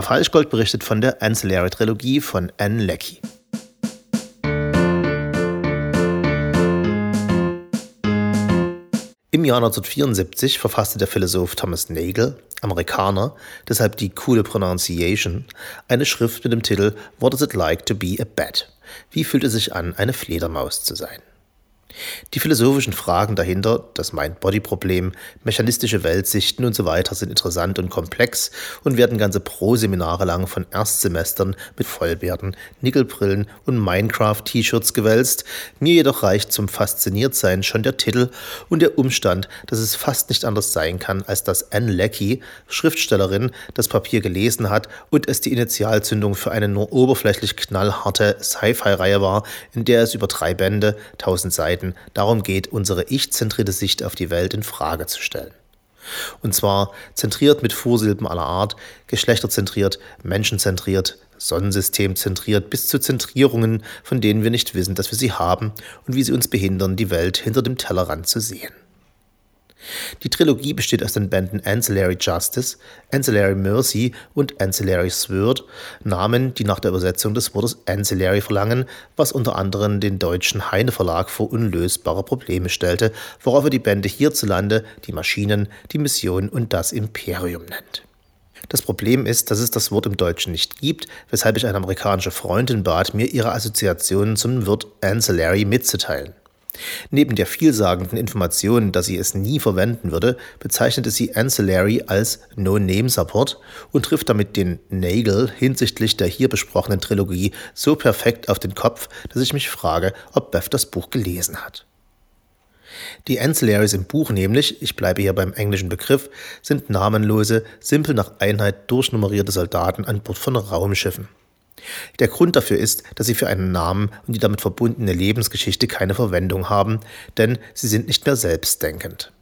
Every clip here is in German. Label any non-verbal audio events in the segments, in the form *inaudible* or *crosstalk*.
Herr Falschgold berichtet von der Ancillary-Trilogie von Anne Leckie. Im Jahr 1974 verfasste der Philosoph Thomas Nagel, Amerikaner, deshalb die coole Pronunciation, eine Schrift mit dem Titel What is it like to be a bat? Wie fühlt es sich an, eine Fledermaus zu sein? Die philosophischen Fragen dahinter, das Mind-Body-Problem, mechanistische Weltsichten und so weiter sind interessant und komplex und werden ganze Pro-Seminare lang von Erstsemestern mit Vollbärten, Nickelbrillen und Minecraft-T-Shirts gewälzt. Mir jedoch reicht zum Fasziniertsein schon der Titel und der Umstand, dass es fast nicht anders sein kann, als dass Anne Leckie, Schriftstellerin, das Papier gelesen hat und es die Initialzündung für eine nur oberflächlich knallharte Sci-Fi-Reihe war, in der es über drei Bände, tausend Seiten darum geht, unsere ich-zentrierte Sicht auf die Welt in Frage zu stellen. Und zwar zentriert mit Vorsilben aller Art, geschlechterzentriert, menschenzentriert, sonnensystemzentriert bis zu Zentrierungen, von denen wir nicht wissen, dass wir sie haben und wie sie uns behindern, die Welt hinter dem Tellerrand zu sehen. Die Trilogie besteht aus den Bänden Ancillary Justice, Ancillary Mercy und Ancillary Sword, Namen, die nach der Übersetzung des Wortes Ancillary verlangen, was unter anderem den deutschen Heine Verlag vor unlösbare Probleme stellte, worauf er die Bände hierzulande die Maschinen, die Mission und das Imperium nennt. Das Problem ist, dass es das Wort im Deutschen nicht gibt, weshalb ich eine amerikanische Freundin bat, mir ihre Assoziationen zum Wort Ancillary mitzuteilen. Neben der vielsagenden Information, dass sie es nie verwenden würde, bezeichnete sie Ancillary als No-Name-Support und trifft damit den Nagel hinsichtlich der hier besprochenen Trilogie so perfekt auf den Kopf, dass ich mich frage, ob Beth das Buch gelesen hat. Die Ancillaries im Buch nämlich, ich bleibe hier beim englischen Begriff, sind namenlose, simpel nach Einheit durchnummerierte Soldaten an Bord von Raumschiffen. Der Grund dafür ist, dass sie für einen Namen und die damit verbundene Lebensgeschichte keine Verwendung haben, denn sie sind nicht mehr selbstdenkend.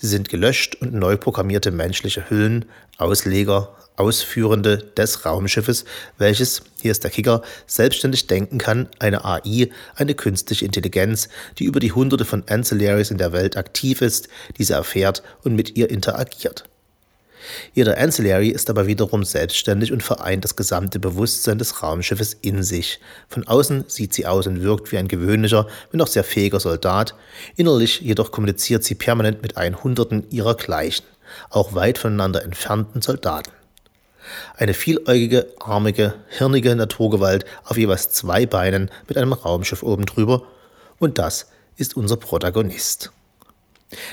Sie sind gelöscht und neu programmierte menschliche Hüllen, Ausleger, Ausführende des Raumschiffes, welches, hier ist der Kicker, selbstständig denken kann, eine AI, eine künstliche Intelligenz, die über die hunderte von Ancillaries in der Welt aktiv ist, diese erfährt und mit ihr interagiert. Jeder Ancillary ist aber wiederum selbstständig und vereint das gesamte Bewusstsein des Raumschiffes in sich. Von außen sieht sie aus und wirkt wie ein gewöhnlicher, wenn auch sehr fähiger Soldat. Innerlich jedoch kommuniziert sie permanent mit ein Hunderten ihrer Gleichen, auch weit voneinander entfernten Soldaten. Eine vieläugige, armige, hirnige Naturgewalt auf jeweils zwei Beinen mit einem Raumschiff oben drüber. Und das ist unser Protagonist.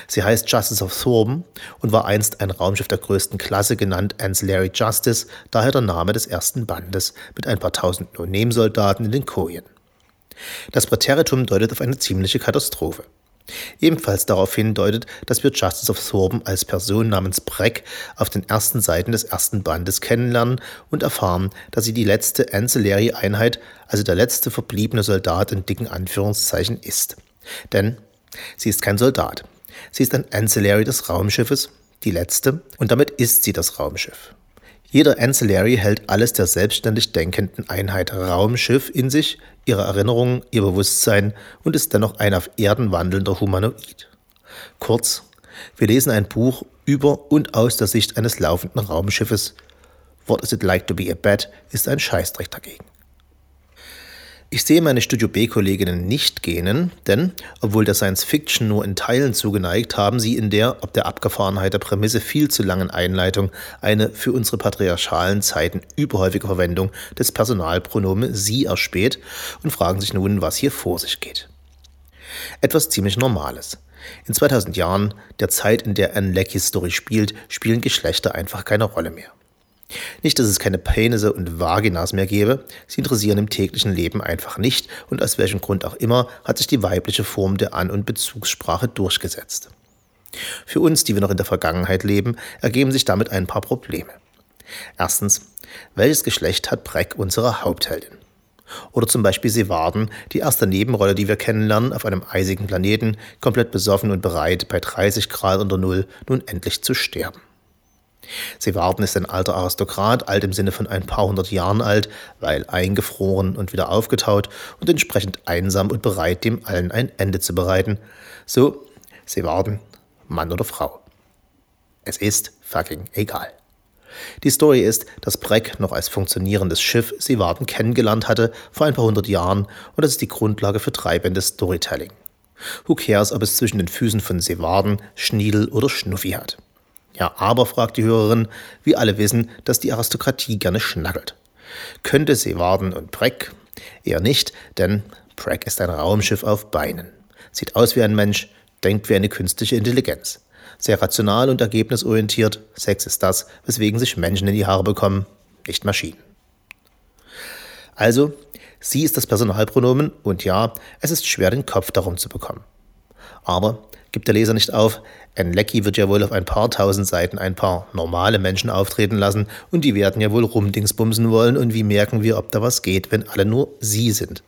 Sie heißt Justice of Thorben und war einst ein Raumschiff der größten Klasse, genannt Ancillary Justice, daher der Name des ersten Bandes, mit ein paar tausend No-Name-Soldaten in den Kojen. Das Präteritum deutet auf eine ziemliche Katastrophe. Ebenfalls darauf hin deutet, dass wir Justice of Thorben als Person namens Breck auf den ersten Seiten des ersten Bandes kennenlernen und erfahren, dass sie die letzte Ancillary-Einheit, also der letzte verbliebene Soldat in dicken Anführungszeichen ist. Denn sie ist kein Soldat. Sie ist ein Ancillary des Raumschiffes, die letzte, und damit ist sie das Raumschiff. Jeder Ancillary hält alles der selbstständig denkenden Einheit Raumschiff in sich, ihre Erinnerungen, ihr Bewusstsein und ist dennoch ein auf Erden wandelnder Humanoid. Kurz, wir lesen ein Buch über und aus der Sicht eines laufenden Raumschiffes. What is it like to be a bat ist ein Scheißdreck dagegen. Ich sehe meine Studio B-Kolleginnen nicht gähnen, denn, obwohl der Science Fiction nur in Teilen zugeneigt, haben sie in der, ob der Abgefahrenheit der Prämisse viel zu langen Einleitung, eine für unsere patriarchalen Zeiten überhäufige Verwendung des Personalpronomen sie erspäht und fragen sich nun, was hier vor sich geht. Etwas ziemlich Normales. In 2000 Jahren, der Zeit, in der Anne Leckies Story spielt, spielen Geschlechter einfach keine Rolle mehr. Nicht, dass es keine Penisse und Vaginas mehr gäbe, sie interessieren im täglichen Leben einfach nicht und aus welchem Grund auch immer hat sich die weibliche Form der An- und Bezugssprache durchgesetzt. Für uns, die wir noch in der Vergangenheit leben, ergeben sich damit ein paar Probleme. Erstens, welches Geschlecht hat Breck, unsere Hauptheldin? Oder zum Beispiel Sevarden, die erste Nebenrolle, die wir kennenlernen, auf einem eisigen Planeten, komplett besoffen und bereit, bei 30 Grad unter Null nun endlich zu sterben. Sie warten ist ein alter Aristokrat, alt im Sinne von ein paar hundert Jahren alt, weil eingefroren und wieder aufgetaut und entsprechend einsam und bereit, dem allen ein Ende zu bereiten. So, sie warten, Mann oder Frau. Es ist fucking egal. Die Story ist, dass Breck noch als funktionierendes Schiff Seewarden kennengelernt hatte vor ein paar hundert Jahren und das ist die Grundlage für treibendes Storytelling. Who cares, ob es zwischen den Füßen von Seewarden Schniedel oder Schnuffi hat? Ja, aber, fragt die Hörerin, wir alle wissen, dass die Aristokratie gerne schnackelt. Könnte Seewarden und Breck? Eher nicht, denn Breck ist ein Raumschiff auf Beinen. Sieht aus wie ein Mensch, denkt wie eine künstliche Intelligenz. Sehr rational und ergebnisorientiert, Sex ist das, weswegen sich Menschen in die Haare bekommen, nicht Maschinen. Also, sie ist das Personalpronomen und ja, es ist schwer, den Kopf darum zu bekommen. Aber gibt der Leser nicht auf, ein Lecky wird ja wohl auf ein paar tausend Seiten ein paar normale Menschen auftreten lassen und die werden ja wohl rumdingsbumsen wollen und wie merken wir, ob da was geht, wenn alle nur sie sind.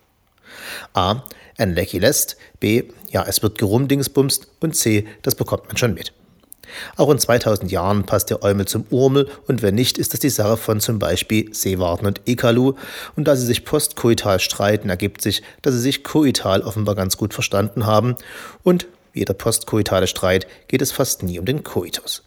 A. Ein Lecky lässt, B. Ja, es wird gerumdingsbumst und C. Das bekommt man schon mit. Auch in 2000 Jahren passt der Eumel zum Urmel und wenn nicht, ist das die Sache von zum Beispiel Seewarten und Ekalu. Und da sie sich postkoital streiten, ergibt sich, dass sie sich koital offenbar ganz gut verstanden haben und wie jeder postkoitale Streit geht es fast nie um den Koitus.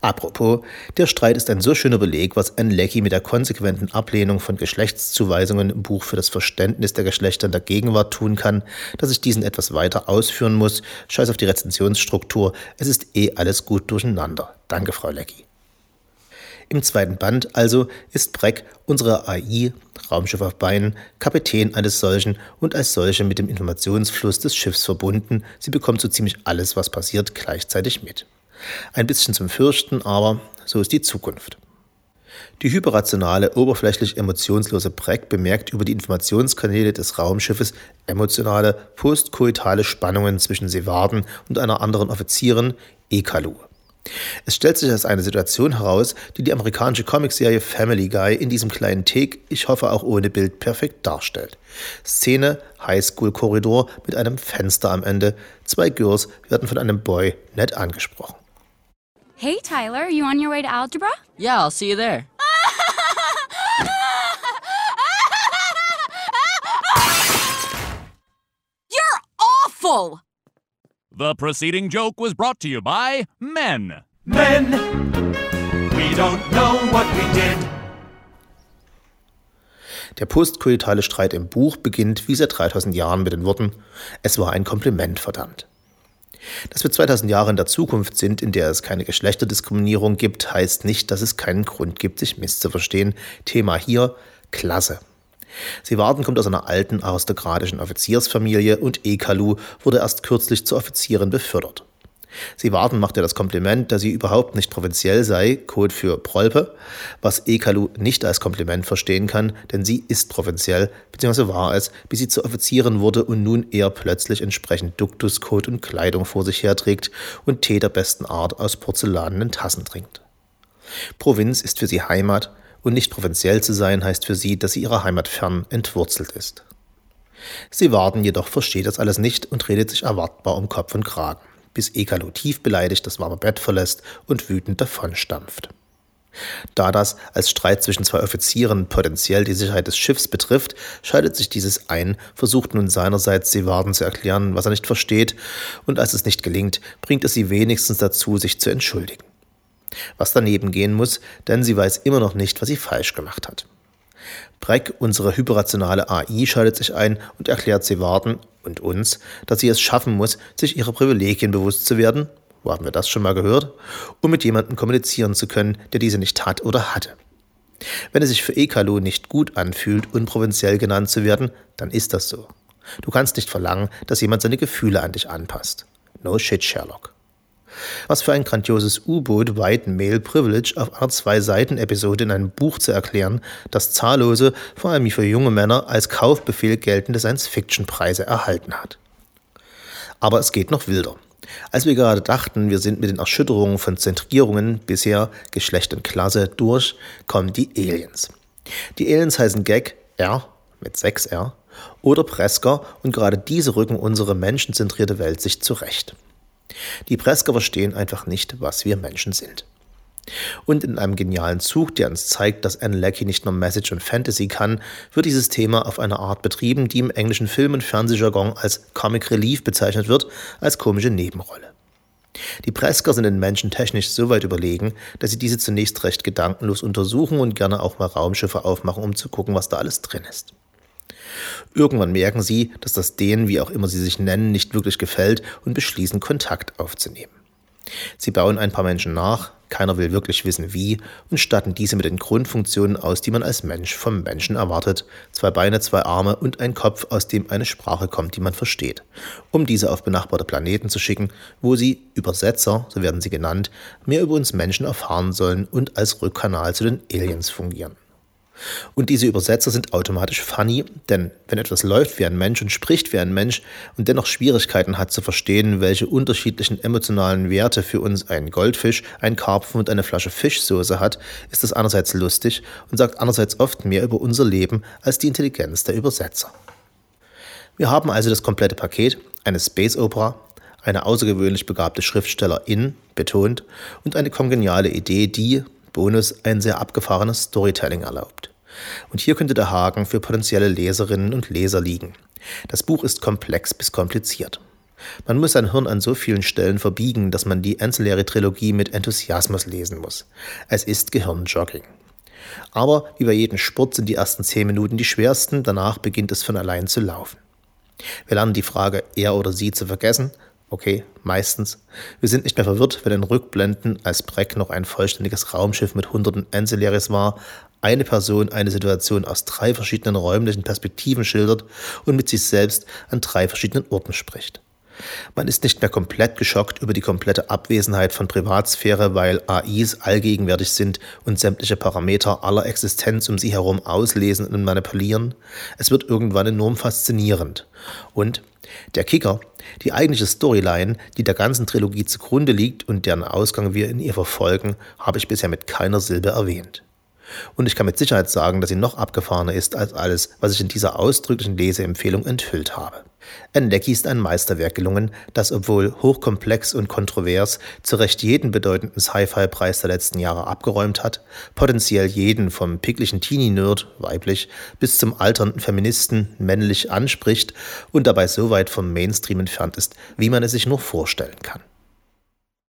Apropos, der Streit ist ein so schöner Beleg, was Anne Leckie mit der konsequenten Ablehnung von Geschlechtszuweisungen im Buch für das Verständnis der Geschlechter in der Gegenwart tun kann, dass ich diesen etwas weiter ausführen muss. Scheiß auf die Rezensionsstruktur, es ist eh alles gut durcheinander. Danke, Frau Leckie. Im zweiten Band also ist Breck, unsere AI, Raumschiff auf Beinen, Kapitän eines solchen und als solche mit dem Informationsfluss des Schiffs verbunden. Sie bekommt so ziemlich alles, was passiert, gleichzeitig mit. Ein bisschen zum Fürchten, aber so ist die Zukunft. Die hyperrationale, oberflächlich emotionslose Breck bemerkt über die Informationskanäle des Raumschiffes emotionale, postkoitale Spannungen zwischen Seewarden und einer anderen Offizierin, Ekalu. Es stellt sich als eine Situation heraus, die die amerikanische Comicserie Family Guy in diesem kleinen Take, ich hoffe auch ohne Bild, perfekt darstellt. Szene, Highschool-Korridor mit einem Fenster am Ende. Zwei Girls werden von einem Boy nett angesprochen. Hey, Tyler, are you on your way to algebra? Yeah, I'll see you there. *laughs* You're awful! The preceding joke was brought to you by Men. Men, we don't know what we did. Der postkoitale Streit im Buch beginnt wie seit 3000 Jahren mit den Worten: Es war ein Kompliment, verdammt. Dass wir 2000 Jahre in der Zukunft sind, in der es keine Geschlechterdiskriminierung gibt, heißt nicht, dass es keinen Grund gibt, sich misszuverstehen. Thema hier Klasse. Seewarden kommt aus einer alten aristokratischen Offiziersfamilie und Ekalu wurde erst kürzlich zur Offizierin befördert. Sie warten macht ihr das Kompliment, dass sie überhaupt nicht provinziell sei, Code für Prolpe, was Ekalu nicht als Kompliment verstehen kann, denn sie ist provinziell, beziehungsweise war es, bis sie zur Offizierin wurde und nun eher plötzlich entsprechend Duktuscode und Kleidung vor sich herträgt und Tee der besten Art aus porzellanenen Tassen trinkt. Provinz ist für sie Heimat und nicht provinziell zu sein heißt für sie, dass sie ihrer Heimat fern entwurzelt ist. Sie warten jedoch versteht das alles nicht und redet sich erwartbar um Kopf und Kragen bis Ekalo tief beleidigt das warme Bett verlässt und wütend davonstampft. Da das als Streit zwischen zwei Offizieren potenziell die Sicherheit des Schiffs betrifft, schaltet sich dieses ein, versucht nun seinerseits Seewarden zu erklären, was er nicht versteht, und als es nicht gelingt, bringt es sie wenigstens dazu, sich zu entschuldigen. Was daneben gehen muss, denn sie weiß immer noch nicht, was sie falsch gemacht hat. Breck, unsere hyperrationale AI, schaltet sich ein und erklärt Seewarden und uns, dass sie es schaffen muss, sich ihrer Privilegien bewusst zu werden, wo haben wir das schon mal gehört, um mit jemandem kommunizieren zu können, der diese nicht hat oder hatte. Wenn es sich für Ekalu nicht gut anfühlt, unprovinziell genannt zu werden, dann ist das so. Du kannst nicht verlangen, dass jemand seine Gefühle an dich anpasst. No shit, Sherlock. Was für ein grandioses U-Boot White Male Privilege auf einer Zwei-Seiten-Episode in einem Buch zu erklären, das zahllose, vor allem für junge Männer, als Kaufbefehl geltende Science-Fiction-Preise erhalten hat. Aber es geht noch wilder. Als wir gerade dachten, wir sind mit den Erschütterungen von Zentrierungen bisher Geschlecht und Klasse durch, kommen die Aliens. Die Aliens heißen Gag R mit 6R oder Presker und gerade diese rücken unsere menschenzentrierte Welt sich zurecht. Die Presker verstehen einfach nicht, was wir Menschen sind. Und in einem genialen Zug, der uns zeigt, dass Anne Leckie nicht nur Message und Fantasy kann, wird dieses Thema auf eine Art betrieben, die im englischen Film- und Fernsehjargon als Comic Relief bezeichnet wird, als komische Nebenrolle. Die Presker sind den Menschen technisch so weit überlegen, dass sie diese zunächst recht gedankenlos untersuchen und gerne auch mal Raumschiffe aufmachen, um zu gucken, was da alles drin ist. Irgendwann merken sie, dass das denen, wie auch immer sie sich nennen, nicht wirklich gefällt und beschließen, Kontakt aufzunehmen. Sie bauen ein paar Menschen nach, keiner will wirklich wissen wie, und statten diese mit den Grundfunktionen aus, die man als Mensch vom Menschen erwartet. Zwei Beine, zwei Arme und ein Kopf, aus dem eine Sprache kommt, die man versteht. Um diese auf benachbarte Planeten zu schicken, wo sie, Übersetzer, so werden sie genannt, mehr über uns Menschen erfahren sollen und als Rückkanal zu den Aliens fungieren. Und diese Übersetzer sind automatisch funny, denn wenn etwas läuft wie ein Mensch und spricht wie ein Mensch und dennoch Schwierigkeiten hat zu verstehen, welche unterschiedlichen emotionalen Werte für uns ein Goldfisch, ein Karpfen und eine Flasche Fischsoße hat, ist das einerseits lustig und sagt andererseits oft mehr über unser Leben als die Intelligenz der Übersetzer. Wir haben also das komplette Paket, eine Space Opera, eine außergewöhnlich begabte Schriftstellerin, betont, und eine kongeniale Idee, die, Bonus ein sehr abgefahrenes Storytelling erlaubt. Und hier könnte der Haken für potenzielle Leserinnen und Leser liegen. Das Buch ist komplex bis kompliziert. Man muss sein Hirn an so vielen Stellen verbiegen, dass man die Ancillary-Trilogie mit Enthusiasmus lesen muss. Es ist Gehirnjogging. Aber wie bei jedem Sport sind die ersten zehn Minuten die schwersten, danach beginnt es von allein zu laufen. Wir lernen die Frage er oder sie zu vergessen Okay, meistens. Wir sind nicht mehr verwirrt, wenn in Rückblenden, als Breck noch ein vollständiges Raumschiff mit hunderten Ancillaries war, eine Person eine Situation aus drei verschiedenen räumlichen Perspektiven schildert und mit sich selbst an drei verschiedenen Orten spricht. Man ist nicht mehr komplett geschockt über die komplette Abwesenheit von Privatsphäre, weil AIs allgegenwärtig sind und sämtliche Parameter aller Existenz um sie herum auslesen und manipulieren. Es wird irgendwann enorm faszinierend. Und der Kicker, die eigentliche Storyline, die der ganzen Trilogie zugrunde liegt und deren Ausgang wir in ihr verfolgen, habe ich bisher mit keiner Silbe erwähnt. Und ich kann mit Sicherheit sagen, dass sie noch abgefahrener ist als alles, was ich in dieser ausdrücklichen Leseempfehlung enthüllt habe. Enlecki ist ein Meisterwerk gelungen, das, obwohl hochkomplex und kontrovers, zu Recht jeden bedeutenden Sci-Fi-Preis der letzten Jahre abgeräumt hat, potenziell jeden vom picklichen Teenie-Nerd, weiblich, bis zum alternden Feministen, männlich anspricht und dabei so weit vom Mainstream entfernt ist, wie man es sich nur vorstellen kann.